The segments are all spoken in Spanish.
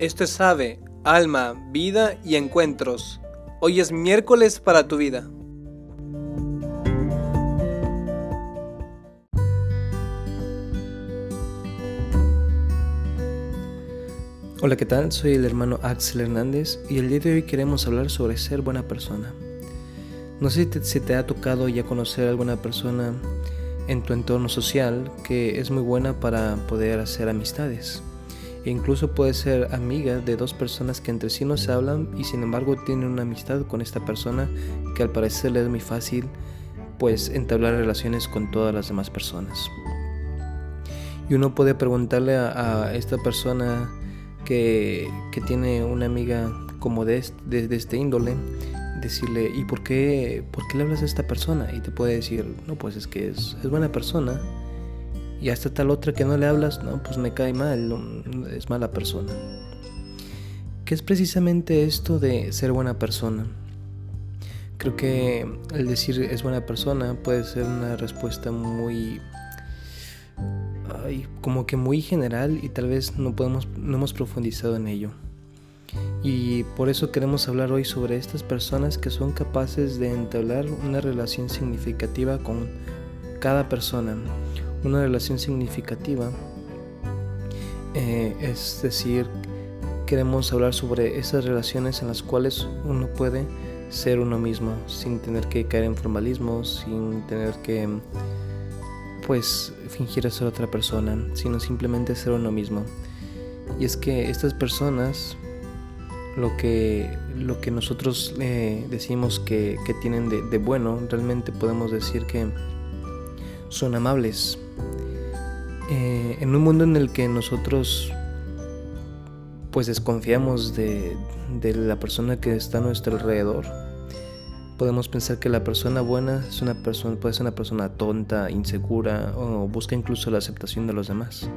Esto es Ave, Alma, Vida y Encuentros. Hoy es miércoles para tu vida. Hola, ¿qué tal? Soy el hermano Axel Hernández y el día de hoy queremos hablar sobre ser buena persona. No sé si te, ha tocado ya conocer a alguna persona en tu entorno social que es muy buena para poder hacer amistades. E incluso puede ser amiga de dos personas que entre sí no se hablan y sin embargo tienen una amistad con esta persona que al parecer le es muy fácil pues entablar relaciones con todas las demás personas. Y uno puede preguntarle a, esta persona que, tiene una amiga como de, de, este índole, decirle, ¿y por qué, por qué le hablas a esta persona? Y te puede decir, no, pues es que es, es buena persona y hasta tal otra que no le hablas, no, pues me cae mal, es mala persona. ¿Qué es precisamente esto de ser buena persona? Creo que el decir es buena persona puede ser una respuesta muy como que muy general y tal vez no podemos no hemos profundizado en ello. Y por eso queremos hablar hoy sobre estas personas que son capaces de entablar una relación significativa con cada persona, una relación significativa, eh, es decir, queremos hablar sobre esas relaciones en las cuales uno puede ser uno mismo sin tener que caer en formalismo, sin tener que pues fingir ser otra persona, sino simplemente ser uno mismo. Y es que estas personas, lo que, lo que nosotros eh, decimos que, tienen de bueno, realmente podemos decir que son amables, eh, en un mundo en el que nosotros pues desconfiamos de, la persona que está a nuestro alrededor, podemos pensar que la persona buena es una persona, puede ser una persona tonta, insegura o busca incluso la aceptación de los demás.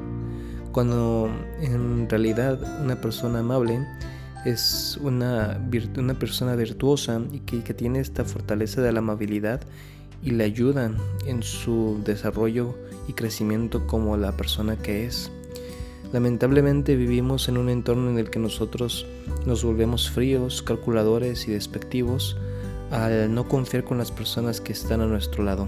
Cuando en realidad una persona amable es una, una persona virtuosa y que, que tiene esta fortaleza de la amabilidad y le ayudan en su desarrollo y crecimiento como la persona que es. Lamentablemente vivimos en un entorno en el que nosotros nos volvemos fríos, calculadores y despectivos al no confiar con las personas que están a nuestro lado.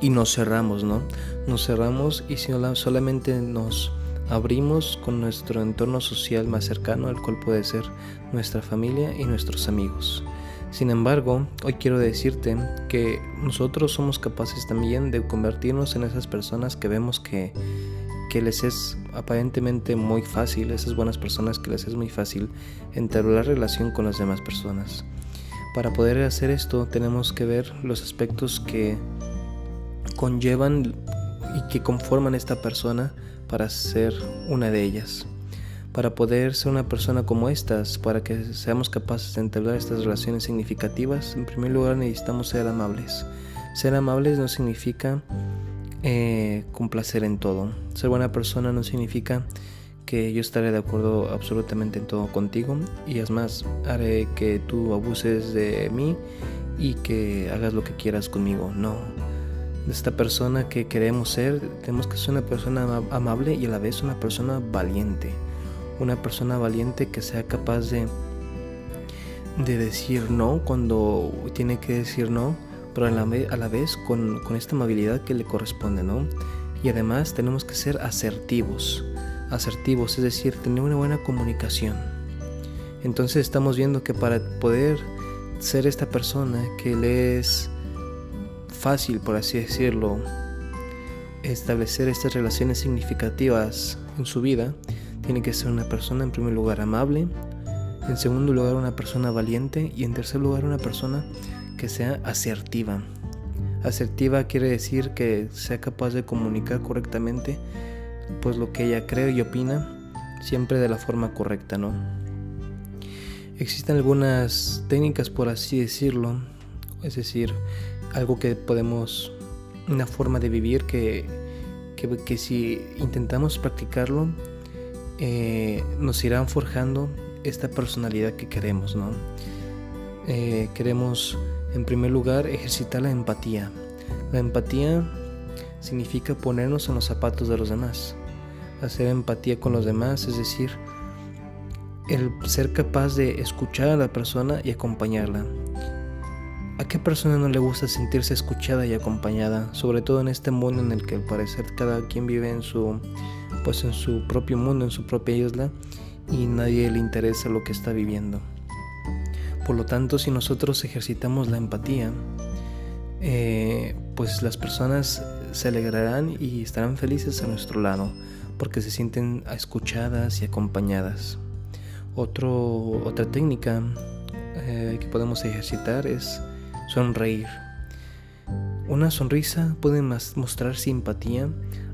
Y nos cerramos, ¿no? Nos cerramos y solamente nos abrimos con nuestro entorno social más cercano, al cual puede ser nuestra familia y nuestros amigos. Sin embargo, hoy quiero decirte que nosotros somos capaces también de convertirnos en esas personas que vemos que, les es aparentemente muy fácil, esas buenas personas que les es muy fácil entablar relación con las demás personas. Para poder hacer esto tenemos que ver los aspectos que conllevan y que conforman esta persona para ser una de ellas. Para poder ser una persona como estas, para que seamos capaces de entablar estas relaciones significativas, en primer lugar necesitamos ser amables. Ser amables no significa eh, complacer en todo. Ser buena persona no significa que yo estaré de acuerdo absolutamente en todo contigo y es más, haré que tú abuses de mí y que hagas lo que quieras conmigo. No. Esta persona que queremos ser, tenemos que ser una persona amable y a la vez una persona valiente una persona valiente que sea capaz de, de decir no cuando tiene que decir no, pero a la, vez con, con, esta amabilidad que le corresponde, ¿no? Y además tenemos que ser asertivos, asertivos, es decir, tener una buena comunicación. Entonces estamos viendo que para poder ser esta persona que le es fácil, por así decirlo, establecer estas relaciones significativas en su vida, tiene que ser una persona en primer lugar amable, en segundo lugar una persona valiente y en tercer lugar una persona que sea asertiva. Asertiva quiere decir que sea capaz de comunicar correctamente pues lo que ella cree y opina siempre de la forma correcta, ¿no? Existen algunas técnicas por así decirlo, es decir, algo que podemos, una forma de vivir que, que, que si intentamos practicarlo eh, nos irán forjando esta personalidad que queremos, ¿no? Eh, queremos, en primer lugar, ejercitar la empatía. La empatía significa ponernos en los zapatos de los demás. Hacer empatía con los demás, es decir, el ser capaz de escuchar a la persona y acompañarla. ¿A qué persona no le gusta sentirse escuchada y acompañada? Sobre todo en este mundo en el que al parecer cada quien vive en su pues en su propio mundo, en su propia isla y nadie le interesa lo que está viviendo. Por lo tanto, si nosotros ejercitamos la empatía, eh, pues las personas se alegrarán y estarán felices a nuestro lado porque se sienten escuchadas y acompañadas. Otro, otra técnica eh, que podemos ejercitar es sonreír. Una sonrisa puede mostrar simpatía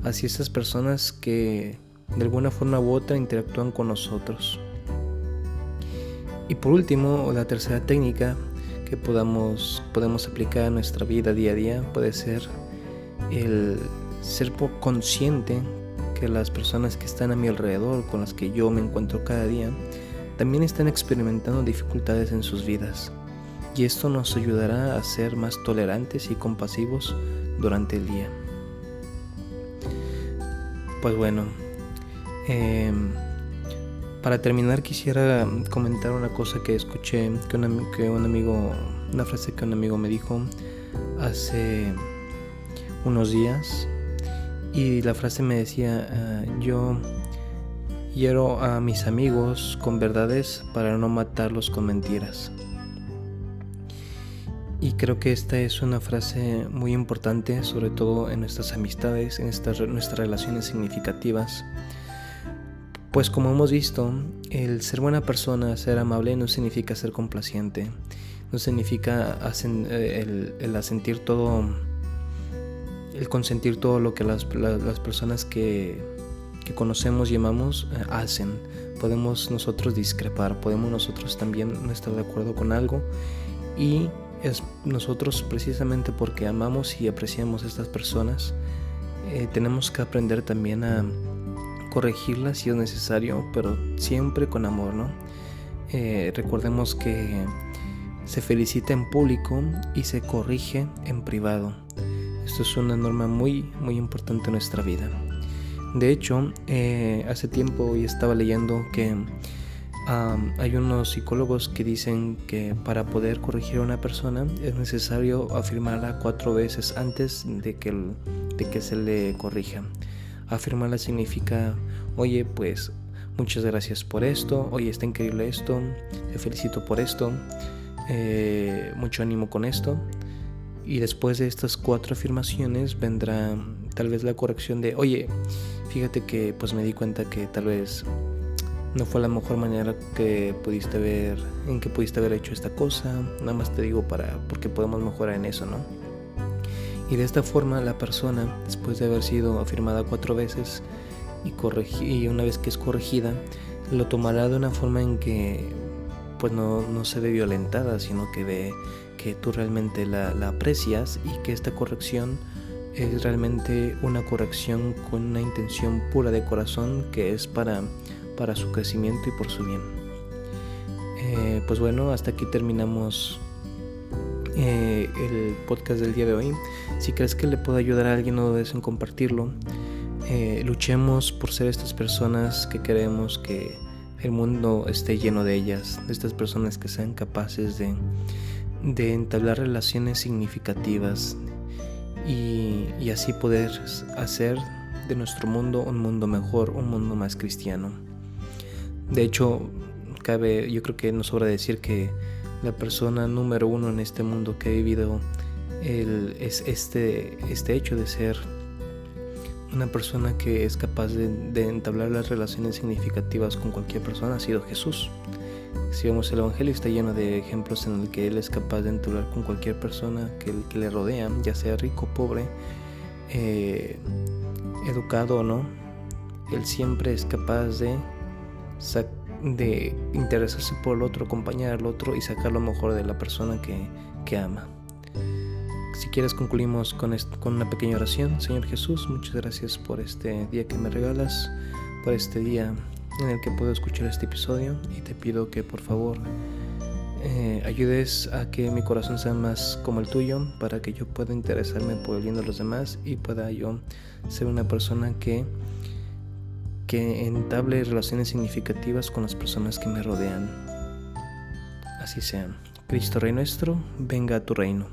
hacia esas personas que de alguna forma u otra interactúan con nosotros. Y por último, la tercera técnica que podamos, podemos aplicar a nuestra vida día a día puede ser el ser consciente que las personas que están a mi alrededor, con las que yo me encuentro cada día, también están experimentando dificultades en sus vidas. Y esto nos ayudará a ser más tolerantes y compasivos durante el día. Pues bueno, em, para terminar quisiera comentar una cosa que escuché, que un, amigo, una frase que un amigo me dijo hace unos días y la frase me decía, ah, yo hiero a mis amigos con verdades para no matarlos con mentiras. Creo que esta es una frase muy importante, sobre todo en nuestras amistades, en estas, nuestras relaciones significativas. Pues como hemos visto, el ser buena persona, ser amable, no significa ser complaciente, no significa eh, el, el asentir todo el consentir todo lo que las, personas que, conocemos y amamos eh, hacen. Podemos nosotros discrepar, podemos nosotros también no estar de acuerdo con algo y es nosotros precisamente porque amamos y apreciamos a estas personas, eh, tenemos que aprender también a corregirlas si es necesario, pero siempre con amor, ¿no? Eh, recordemos que se felicita en público y se corrige en privado. Esto es una norma muy, muy importante en nuestra vida. De hecho, eh, hace tiempo ya estaba leyendo que hay unos psicólogos que dicen que para poder corregir a una persona es necesario afirmarla cuatro veces antes de que, se le corrija. Afirmarla significa, oye, pues muchas gracias por esto, oye, está increíble esto, te felicito por esto, eh, mucho ánimo con esto. Y después de estas cuatro afirmaciones vendrá tal vez la corrección de, oye, fíjate que pues me di cuenta que tal vez no fue la mejor manera que pudiste ver, en que pudiste haber hecho esta cosa, nada más te digo para, porque podemos mejorar en eso, ¿no? Y de esta forma la persona, después de haber sido afirmada cuatro veces y, y una vez que es corregida, lo tomará de una forma en que pues no, no se ve violentada, sino que ve que tú realmente la, aprecias y que esta corrección es realmente una corrección con una intención pura de corazón que es para, para su crecimiento y por su bien. Eh, pues bueno, hasta aquí terminamos eh, el podcast del día de hoy. Si crees que le puede ayudar a alguien, no dudes en compartirlo. Eh, luchemos por ser estas personas que queremos que el mundo esté lleno de ellas, de estas personas que sean capaces de entablar relaciones significativas y, así poder hacer de nuestro mundo un mundo mejor, un mundo más cristiano. De hecho, cabe, yo creo que nos sobra decir que la persona número uno en este mundo que ha vivido el, es este, este hecho de ser una persona que es capaz de, entablar las relaciones significativas con cualquier persona ha sido Jesús. Si vemos el Evangelio está lleno de ejemplos en el que Él es capaz de entablar con cualquier persona que, le rodea, ya sea rico, pobre, eh, educado o no. Él siempre es capaz de, de interesarse por el otro, acompañar al otro y sacar lo mejor de la persona que, que ama. Si quieres concluimos con, con una pequeña oración. Señor Jesús, muchas gracias por este día que me regalas, por este día en el que puedo escuchar este episodio y te pido que por favor eh, ayudes a que mi corazón sea más como el tuyo para que yo pueda interesarme por el bien de los demás y pueda yo ser una persona que, que entable relaciones significativas con las personas que me rodean. Así sea. Cristo Rey nuestro, venga a tu reino.